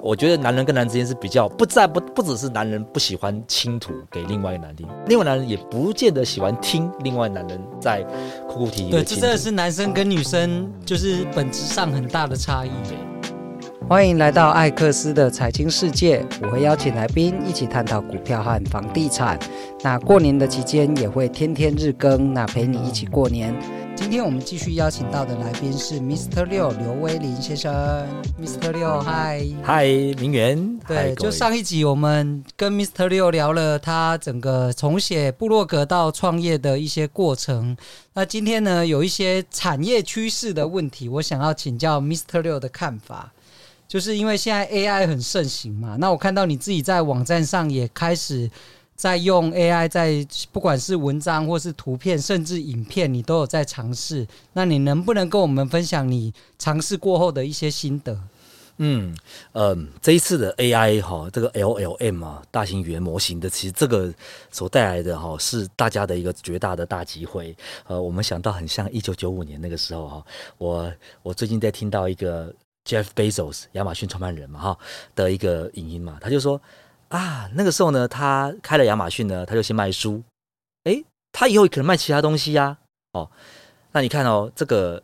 我觉得男人跟男人之间是比较不在不不只是男人不喜欢倾吐给另外一个男人听，另外男人也不见得喜欢听另外男人在哭哭啼啼。对，这真的是男生跟女生就是本质上很大的差异。欢迎来到艾克斯的财经世界，我会邀请来宾一起探讨股票和房地产。那过年的期间也会天天日更，那陪你一起过年。今天我们继续邀请到的来宾是 Mr. 六刘威林先生，Mr. 六，嗨，嗨，明媛，对，就上一集我们跟 Mr. 六聊了他整个从写部落格到创业的一些过程。那今天呢，有一些产业趋势的问题，我想要请教 Mr. 六的看法，就是因为现在 AI 很盛行嘛，那我看到你自己在网站上也开始。在用 AI，在不管是文章或是图片，甚至影片，你都有在尝试。那你能不能跟我们分享你尝试过后的一些心得？嗯，呃，这一次的 AI 哈，这个 LLM 啊，大型语言模型的，其实这个所带来的哈，是大家的一个绝大的大机会。呃，我们想到很像一九九五年那个时候哈，我我最近在听到一个 Jeff Bezos 亚马逊创办人嘛哈的一个影音嘛，他就说。啊，那个时候呢，他开了亚马逊呢，他就先卖书，诶，他以后可能卖其他东西呀、啊，哦，那你看哦，这个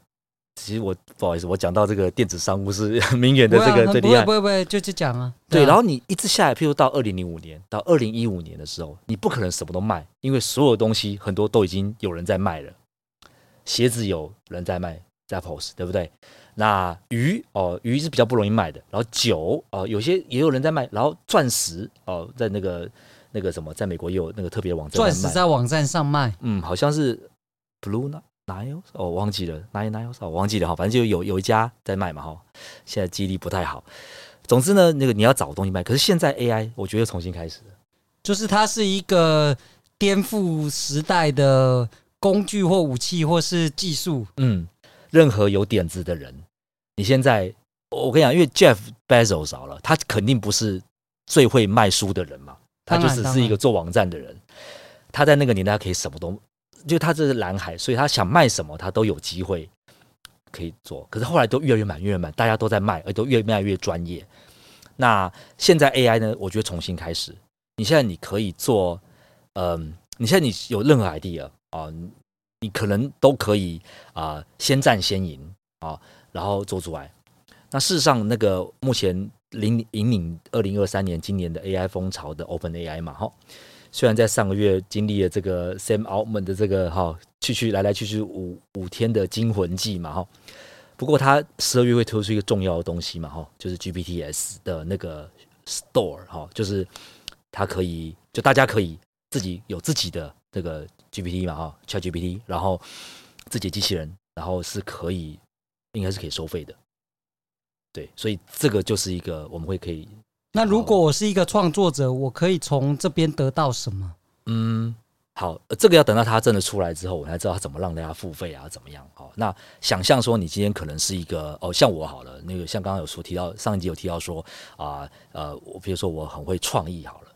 其实我不好意思，我讲到这个电子商务是 明远的这个最厉害，不会不会，就就讲啊，对，对啊、然后你一直下来，譬如到二零零五年到二零一五年的时候，你不可能什么都卖，因为所有东西很多都已经有人在卖了，鞋子有人在卖，Zappos，对不对？那鱼哦，鱼是比较不容易卖的。然后酒哦，有些也有人在卖。然后钻石哦，在那个那个什么，在美国也有那个特别的网站。钻石在网站上卖，嗯，好像是 Blue Nile 哦，忘记了 Nile Nile 哦，忘记了哈，反正就有有一家在卖嘛哈。现在记忆力不太好。总之呢，那个你要找东西卖。可是现在 AI，我觉得重新开始，就是它是一个颠覆时代的工具或武器或是技术，嗯。任何有点子的人，你现在我跟你讲，因为 Jeff Bezos 少了，他肯定不是最会卖书的人嘛，他就只是一个做网站的人。他在那个年代可以什么都，就他这是蓝海，所以他想卖什么他都有机会可以做。可是后来都越来越满，越来越满，大家都在卖，而都越卖越专业。那现在 AI 呢？我觉得重新开始。你现在你可以做，嗯、呃，你现在你有任何 idea 啊？你可能都可以啊、呃，先战先赢啊，然后做出来。那事实上，那个目前领引领二零二三年今年的 AI 风潮的 OpenAI 嘛，哈，虽然在上个月经历了这个 Sam Altman 的这个哈去去来来去去五五天的惊魂记嘛，哈，不过他十二月会推出一个重要的东西嘛，哈，就是 GPTs 的那个 Store 哈，就是它可以就大家可以自己有自己的这个。GPT 嘛，哈，ChatGPT，然后自己机器人，然后是可以，应该是可以收费的，对，所以这个就是一个我们会可以。那如果我是一个创作者，我可以从这边得到什么？嗯，好，这个要等到它真的出来之后，我才知道它怎么让大家付费啊，怎么样？好，那想象说你今天可能是一个哦，像我好了，那个像刚刚有说提到上一集有提到说啊，呃，我比如说我很会创意好了。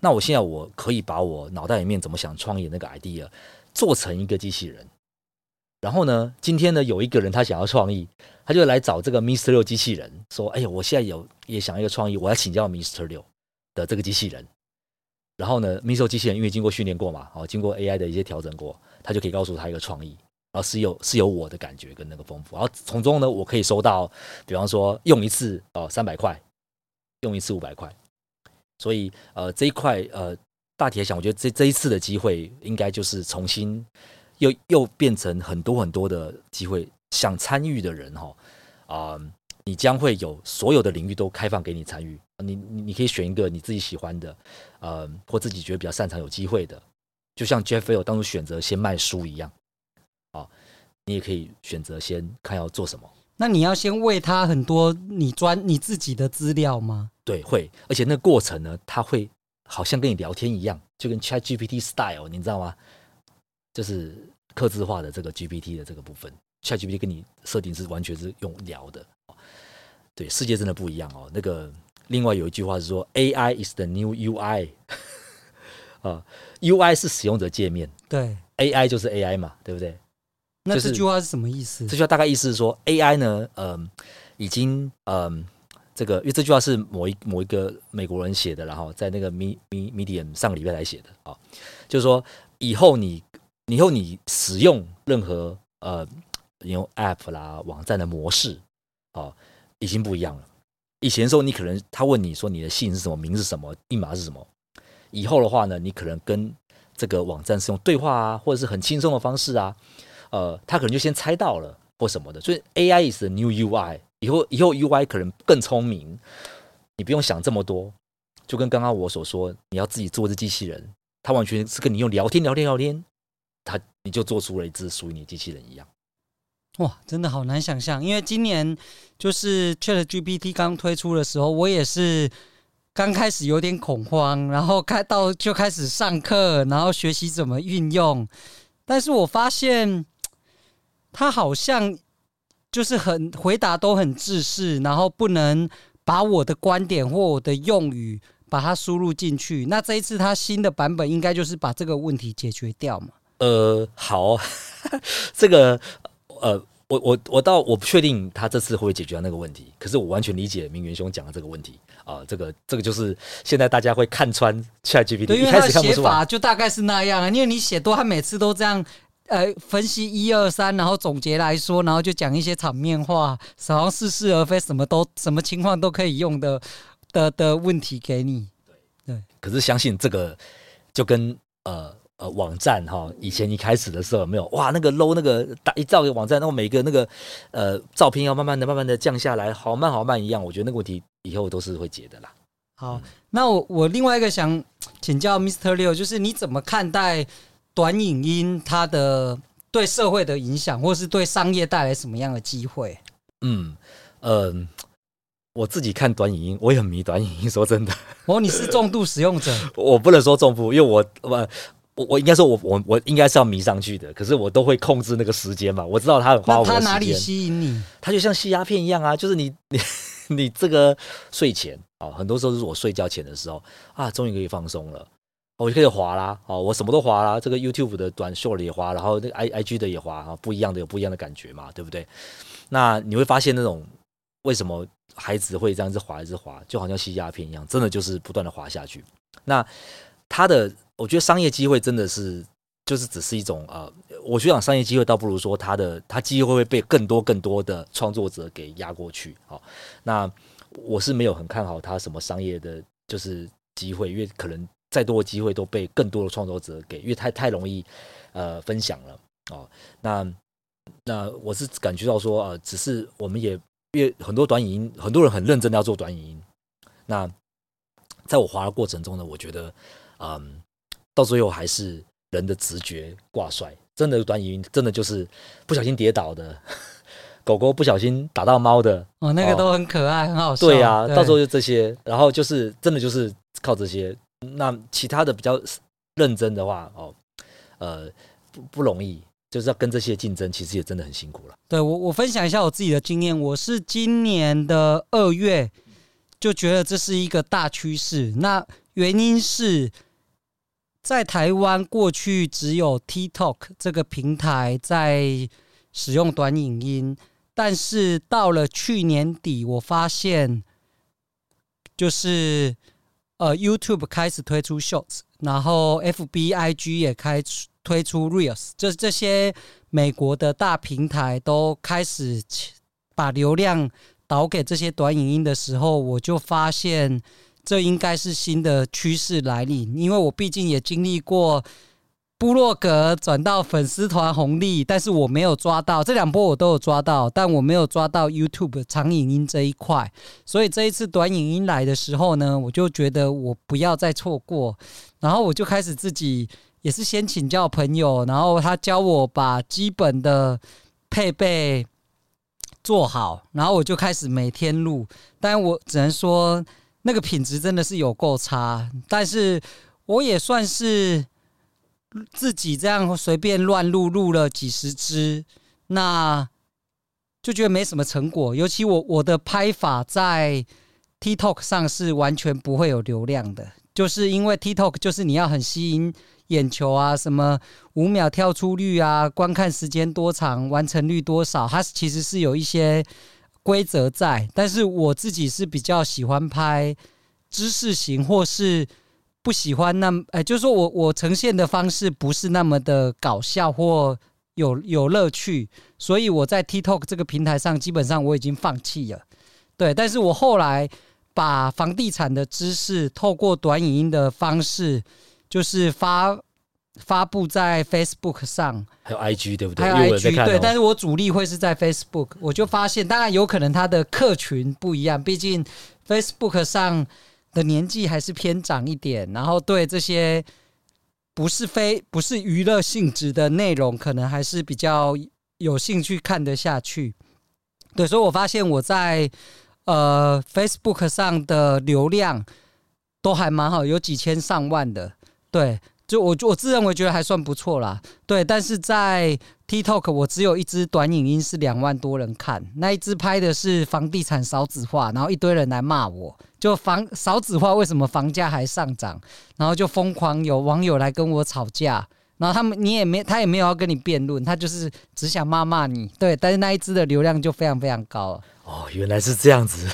那我现在我可以把我脑袋里面怎么想创业那个 idea 做成一个机器人，然后呢，今天呢有一个人他想要创意，他就来找这个 Mr. 六机器人说：“哎呀，我现在有也想要一个创意，我要请教 Mr. 六的这个机器人。”然后呢，Mr. 六机器人因为经过训练过嘛，哦，经过 AI 的一些调整过，他就可以告诉他一个创意，然后是有是有我的感觉跟那个丰富，然后从中呢，我可以收到，比方说用一次哦三百块，用一次五百块。所以，呃，这一块，呃，大体来讲，我觉得这这一次的机会，应该就是重新又又变成很多很多的机会，想参与的人哈，啊、呃，你将会有所有的领域都开放给你参与，你你你可以选一个你自己喜欢的，呃，或自己觉得比较擅长、有机会的，就像 Jeff Bezos 当初选择先卖书一样，啊、呃，你也可以选择先看要做什么。那你要先喂他很多你专你自己的资料吗？对，会，而且那个过程呢，他会好像跟你聊天一样，就跟 Chat GPT style，你知道吗？就是客制化的这个 GPT 的这个部分，Chat GPT 跟你设定是完全是用聊的。对，世界真的不一样哦。那个另外有一句话是说，AI is the new UI，啊，UI 是使用者界面，对，AI 就是 AI 嘛，对不对？那这句话是什么意思？这句话大概意思是说，AI 呢，嗯、呃，已经嗯。呃这个，因为这句话是某一某一个美国人写的，然后在那个 Medium 上个礼拜来写的啊，就是说以后你以后你使用任何呃用 App 啦网站的模式啊，已经不一样了。以前的时候，你可能他问你说你的姓是什么，名是什么，密码是什么。以后的话呢，你可能跟这个网站是用对话啊，或者是很轻松的方式啊，呃，他可能就先猜到了或什么的。所以 AI is the new UI。以后以后 UI 可能更聪明，你不用想这么多，就跟刚刚我所说，你要自己做一只机器人，它完全是跟你用聊天聊天聊天，他你就做出了一只属于你机器人一样。哇，真的好难想象，因为今年就是 ChatGPT 刚推出的时候，我也是刚开始有点恐慌，然后开到就开始上课，然后学习怎么运用，但是我发现它好像。就是很回答都很制式，然后不能把我的观点或我的用语把它输入进去。那这一次它新的版本应该就是把这个问题解决掉嘛？呃，好，这个呃，我我我倒我不确定他这次会不会解决那个问题。可是我完全理解明元兄讲的这个问题啊、这个这个就是现在大家会看穿 ChatGPT，对，因为他的写法就大概是那样啊，因为你写多，他每次都这样。呃，分析一二三，然后总结来说，然后就讲一些场面话，然后似是而非，什么都什么情况都可以用的的的问题给你。对。可是相信这个就跟呃呃网站哈，以前一开始的时候有没有哇，那个 low 那个打一造个网站，然后每个那个呃照片要慢慢的、慢慢的降下来，好慢好慢一样。我觉得那个问题以后都是会解的啦。好，嗯、那我我另外一个想请教 Mr. Liu，就是你怎么看待？短影音它的对社会的影响，或是对商业带来什么样的机会？嗯嗯、呃，我自己看短影音，我也很迷短影音。说真的，哦，你是重度使用者？我不能说重度，因为我我我我应该说我我我应该是要迷上去的。可是我都会控制那个时间嘛。我知道它很花我的时间。他哪里吸引你？它就像吸鸦片一样啊，就是你 你你这个睡前啊，很多时候是我睡觉前的时候啊，终于可以放松了。我就可以滑啦，哦，我什么都滑啦，这个 YouTube 的短 short 也滑，然后那个 I I G 的也滑啊，不一样的有不一样的感觉嘛，对不对？那你会发现那种为什么孩子会这样子滑一直滑，就好像吸鸦片一样，真的就是不断的滑下去。那他的，我觉得商业机会真的是就是只是一种呃，我觉得商业机会倒不如说他的他机会会被更多更多的创作者给压过去。好，那我是没有很看好他什么商业的，就是机会，因为可能。再多的机会都被更多的创作者给，因为太太容易，呃，分享了哦。那那我是感觉到说，呃，只是我们也因为很多短影音，很多人很认真的要做短影音。那在我滑的过程中呢，我觉得，嗯，到最后还是人的直觉挂帅。真的短语音，真的就是不小心跌倒的 狗狗，不小心打到猫的哦，那个都很可爱，哦、很好笑。对呀、啊，到时候就这些，然后就是真的就是靠这些。那其他的比较认真的话，哦，呃，不不容易，就是要跟这些竞争，其实也真的很辛苦了。对，我，我分享一下我自己的经验，我是今年的二月就觉得这是一个大趋势。那原因是在台湾过去只有 TikTok 这个平台在使用短影音，但是到了去年底，我发现就是。呃，YouTube 开始推出 Shorts，然后 FB、IG 也开推出 Reels，这这些美国的大平台都开始把流量导给这些短影音的时候，我就发现这应该是新的趋势来临，因为我毕竟也经历过。部落格转到粉丝团红利，但是我没有抓到这两波，我都有抓到，但我没有抓到 YouTube 长影音这一块。所以这一次短影音来的时候呢，我就觉得我不要再错过，然后我就开始自己也是先请教朋友，然后他教我把基本的配备做好，然后我就开始每天录。但我只能说那个品质真的是有够差，但是我也算是。自己这样随便乱录，录了几十支，那就觉得没什么成果。尤其我我的拍法在 TikTok 上是完全不会有流量的，就是因为 TikTok 就是你要很吸引眼球啊，什么五秒跳出率啊，观看时间多长，完成率多少，它其实是有一些规则在，但是我自己是比较喜欢拍知识型，或是不喜欢那么，哎，就是说我我呈现的方式不是那么的搞笑或有有乐趣，所以我在 TikTok 这个平台上基本上我已经放弃了。对，但是我后来把房地产的知识透过短影音的方式，就是发。发布在 Facebook 上，还有 IG 对不对？还有 IG 对，但是我主力会是在 Facebook。我就发现，当然有可能他的客群不一样，毕竟 Facebook 上的年纪还是偏长一点，然后对这些不是非不是娱乐性质的内容，可能还是比较有兴趣看得下去。对，所以我发现我在呃 Facebook 上的流量都还蛮好，有几千上万的，对。就我我自认为觉得还算不错啦，对，但是在 TikTok 我只有一支短影音是两万多人看，那一支拍的是房地产少子化，然后一堆人来骂我，就房少子化为什么房价还上涨，然后就疯狂有网友来跟我吵架，然后他们你也没他也没有要跟你辩论，他就是只想骂骂你，对，但是那一支的流量就非常非常高。哦，原来是这样子，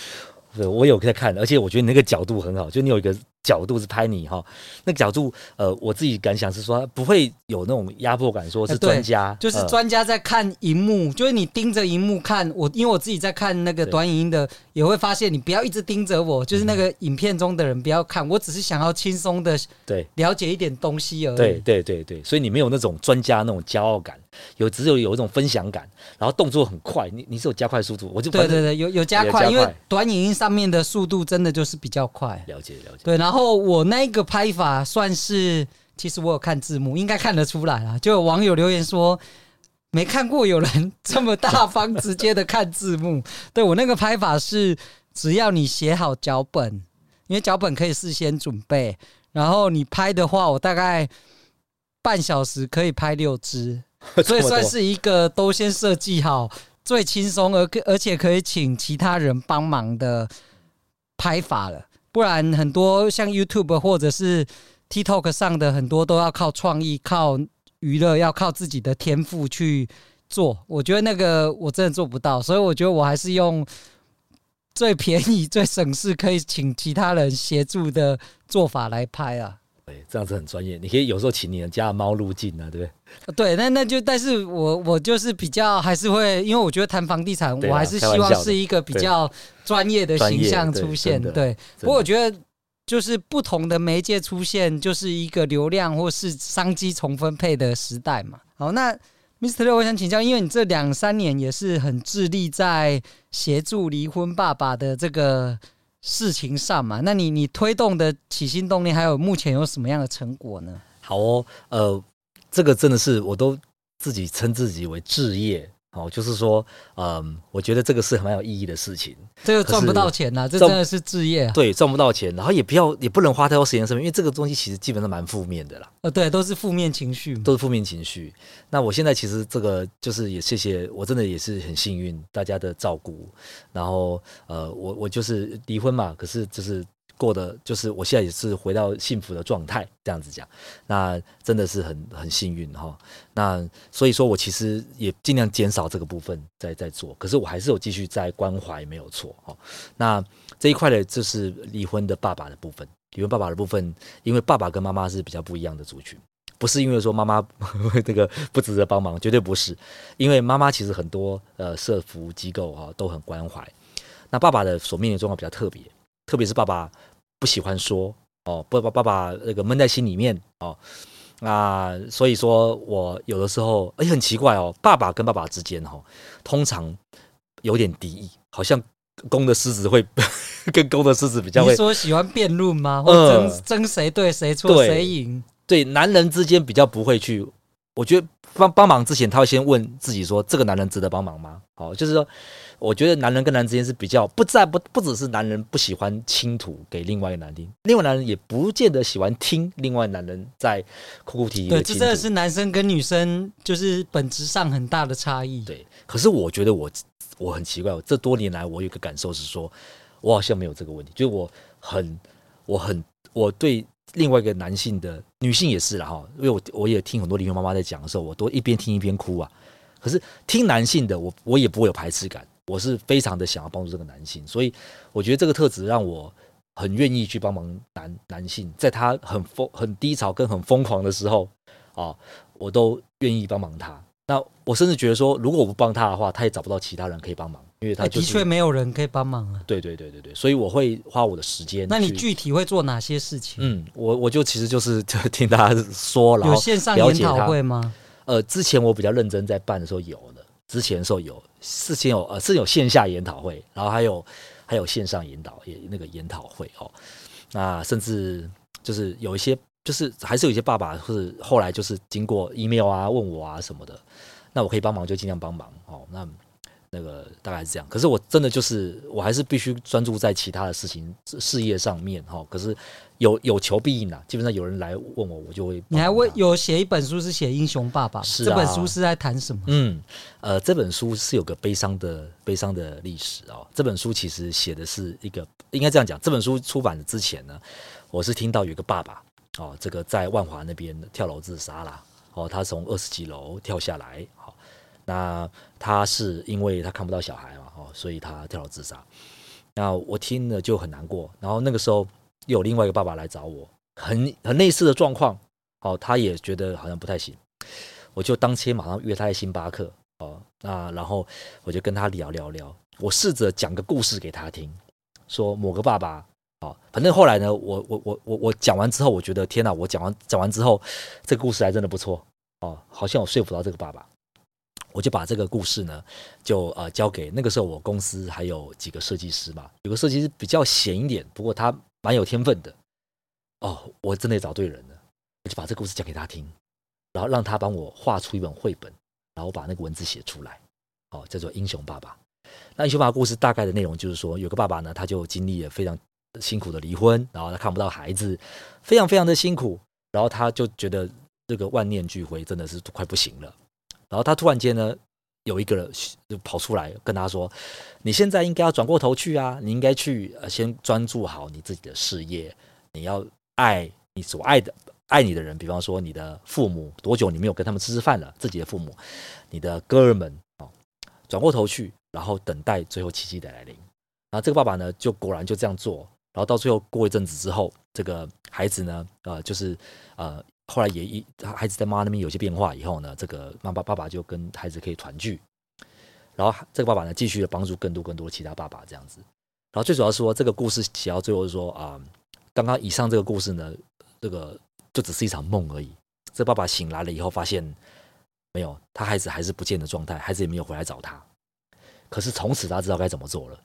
对，我有在看，而且我觉得你那个角度很好，就你有一个。角度是拍你哈，那个角度，呃，我自己感想是说不会有那种压迫感，说是专家，欸、就是专家在看荧幕，呃、就是你盯着荧幕看我，因为我自己在看那个短影音的，也会发现你不要一直盯着我，就是那个影片中的人不要看，我只是想要轻松的对。了解一点东西而已。对对对对，所以你没有那种专家那种骄傲感，有只有有一种分享感，然后动作很快，你你是有加快速度，我就对对对，有有加快，因为短影音上面的速度真的就是比较快。了解了解，对，然后。我那个拍法算是，其实我有看字幕，应该看得出来啊。就有网友留言说，没看过有人 这么大方直接的看字幕。对，我那个拍法是，只要你写好脚本，因为脚本可以事先准备，然后你拍的话，我大概半小时可以拍六支，所以算是一个都先设计好，最轻松而而且可以请其他人帮忙的拍法了。不然很多像 YouTube 或者是 TikTok 上的很多都要靠创意、靠娱乐、要靠自己的天赋去做。我觉得那个我真的做不到，所以我觉得我还是用最便宜、最省事，可以请其他人协助的做法来拍啊。对，这样子很专业。你可以有时候请你的家的猫入镜啊，对不对？对，那那就，但是我我就是比较还是会，因为我觉得谈房地产，我还是希望是一个比较专业的形象出现。对，对，不过我觉得就是不同的媒介出现，就是一个流量或是商机重分配的时代嘛。好，那 Mr. 六，我想请教，因为你这两三年也是很致力在协助离婚爸爸的这个事情上嘛，那你你推动的起心动念，还有目前有什么样的成果呢？好哦，呃。这个真的是我都自己称自己为置业哦，就是说，嗯，我觉得这个是很蛮有意义的事情。这个赚不到钱呐、啊，这真的是置业、啊。对，赚不到钱，然后也不要，也不能花太多时间上面，因为这个东西其实基本上蛮负面的啦。呃，对，都是负面情绪，都是负面情绪。那我现在其实这个就是也谢谢，我真的也是很幸运，大家的照顾。然后，呃，我我就是离婚嘛，可是就是。过的就是我现在也是回到幸福的状态，这样子讲，那真的是很很幸运哈。那所以说我其实也尽量减少这个部分在在做，可是我还是有继续在关怀，没有错哈。那这一块的就是离婚的爸爸的部分，离婚爸爸的部分，因为爸爸跟妈妈是比较不一样的族群，不是因为说妈妈这个不值得帮忙，绝对不是，因为妈妈其实很多呃社福机构哈都很关怀，那爸爸的所面临的状况比较特别。特别是爸爸不喜欢说哦，不把爸爸那个闷在心里面哦，那所以说我有的时候哎很奇怪哦，爸爸跟爸爸之间哈，通常有点敌意，好像公的狮子会 跟公的狮子比较会。你说喜欢辩论吗？或争争谁对谁错谁赢？对，男人之间比较不会去，我觉得帮帮忙之前他会先问自己说，这个男人值得帮忙吗？好，就是说。我觉得男人跟男人之间是比较不在不不只是男人不喜欢倾吐给另外一个男人听，另外男人也不见得喜欢听另外男人在哭哭啼啼。对，这真的是男生跟女生就是本质上很大的差异。对，可是我觉得我我很奇怪，我这多年来我有个感受是说，我好像没有这个问题，就是我很我很我对另外一个男性的女性也是了哈，因为我我也听很多离婚妈妈在讲的时候，我都一边听一边哭啊。可是听男性的我我也不会有排斥感。我是非常的想要帮助这个男性，所以我觉得这个特质让我很愿意去帮忙男男性，在他很疯、很低潮跟很疯狂的时候啊，我都愿意帮忙他。那我甚至觉得说，如果我不帮他的话，他也找不到其他人可以帮忙，因为他、就是欸、的确没有人可以帮忙啊。对对对对对，所以我会花我的时间。那你具体会做哪些事情？嗯，我我就其实就是就听大家说，然后有线上研讨会吗？呃，之前我比较认真在办的时候有的，之前的时候有，事情有呃是有线下研讨会，然后还有还有线上研讨也那个研讨会哦，那甚至就是有一些。就是还是有一些爸爸是后来就是经过 email 啊问我啊什么的，那我可以帮忙就尽量帮忙哦。那那个大概是这样。可是我真的就是我还是必须专注在其他的事情事业上面哈。可是有有求必应啊，基本上有人来问我，我就会。你还问有写一本书是写英雄爸爸，是啊，这本书是在谈什么？嗯呃，这本书是有个悲伤的悲伤的历史哦。这本书其实写的是一个应该这样讲，这本书出版之前呢，我是听到有一个爸爸。哦，这个在万华那边跳楼自杀了。哦，他从二十几楼跳下来。好、哦，那他是因为他看不到小孩嘛，哦，所以他跳楼自杀。那我听了就很难过。然后那个时候又有另外一个爸爸来找我，很很类似的状况。哦，他也觉得好像不太行。我就当天马上约他在星巴克。哦，那然后我就跟他聊聊聊。我试着讲个故事给他听，说某个爸爸。哦反正后来呢，我我我我我讲完之后，我觉得天哪！我讲完讲完之后，这个故事还真的不错哦，好像我说服到这个爸爸，我就把这个故事呢，就呃交给那个时候我公司还有几个设计师嘛，有个设计师比较闲一点，不过他蛮有天分的哦，我真的找对人了，我就把这个故事讲给他听，然后让他帮我画出一本绘本，然后把那个文字写出来，哦，叫做《英雄爸爸》。那《英雄爸爸》故事大概的内容就是说，有个爸爸呢，他就经历了非常。辛苦的离婚，然后他看不到孩子，非常非常的辛苦，然后他就觉得这个万念俱灰，真的是快不行了。然后他突然间呢，有一个人就跑出来跟他说：“你现在应该要转过头去啊，你应该去呃先专注好你自己的事业，你要爱你所爱的爱你的人，比方说你的父母，多久你没有跟他们吃吃饭了？自己的父母，你的哥们啊，转过头去，然后等待最后奇迹的来临。”然后这个爸爸呢，就果然就这样做。然后到最后过一阵子之后，这个孩子呢，呃，就是呃，后来也一孩子在妈那边有些变化以后呢，这个妈妈爸爸就跟孩子可以团聚。然后这个爸爸呢，继续的帮助更多更多其他爸爸这样子。然后最主要说，这个故事写到最后是说啊、刚刚以上这个故事呢，这个就只是一场梦而已。这爸爸醒来了以后，发现没有，他孩子还是不见的状态，孩子也没有回来找他。可是从此他知道该怎么做了。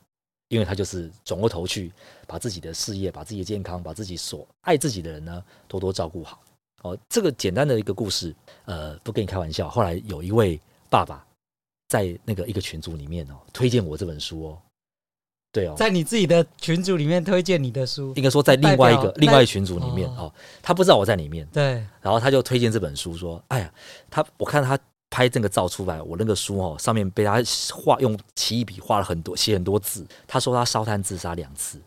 因为他就是转过头去，把自己的事业、把自己的健康、把自己所爱自己的人呢，多多照顾好。哦，这个简单的一个故事，呃，不跟你开玩笑。后来有一位爸爸在那个一个群组里面哦，推荐我这本书哦。对哦，在你自己的群组里面推荐你的书，应该说在另外一个另外一群组里面哦，他不知道我在里面。对，然后他就推荐这本书，说：“哎呀，他我看他。”拍这个照出来，我那个书哦，上面被他画用奇异笔画了很多，写很多字。他说他烧炭自杀两次，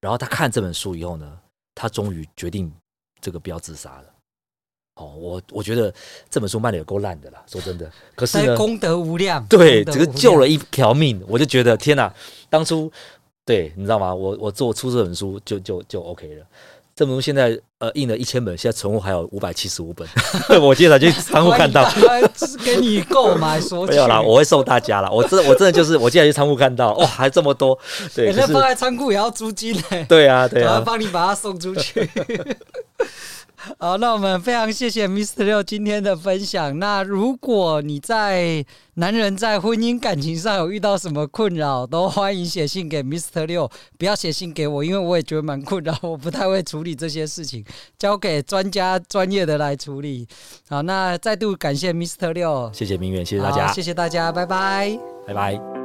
然后他看这本书以后呢，他终于决定这个不要自杀了。哦，我我觉得这本书卖的有够烂的啦，说真的。可是呢，功德无量，对，只是救了一条命，我就觉得天哪！当初对，你知道吗？我我做出这本书就就就 OK 了。这本书现在呃印了一千本，现在存货还有五百七十五本。我今天才去仓库看到，是给你购买索取。没有啦，我会送大家啦。我真的我真的就是我今天去仓库看到，哇，还这么多。对，那放在仓库也要租金呢。对啊，对啊，我要帮你把它送出去。好，那我们非常谢谢 Mr. 六今天的分享。那如果你在男人在婚姻感情上有遇到什么困扰，都欢迎写信给 Mr. 六，不要写信给我，因为我也觉得蛮困扰，我不太会处理这些事情，交给专家专业的来处理。好，那再度感谢 Mr. 六，谢谢明远，谢谢大家，谢谢大家，拜拜，拜拜。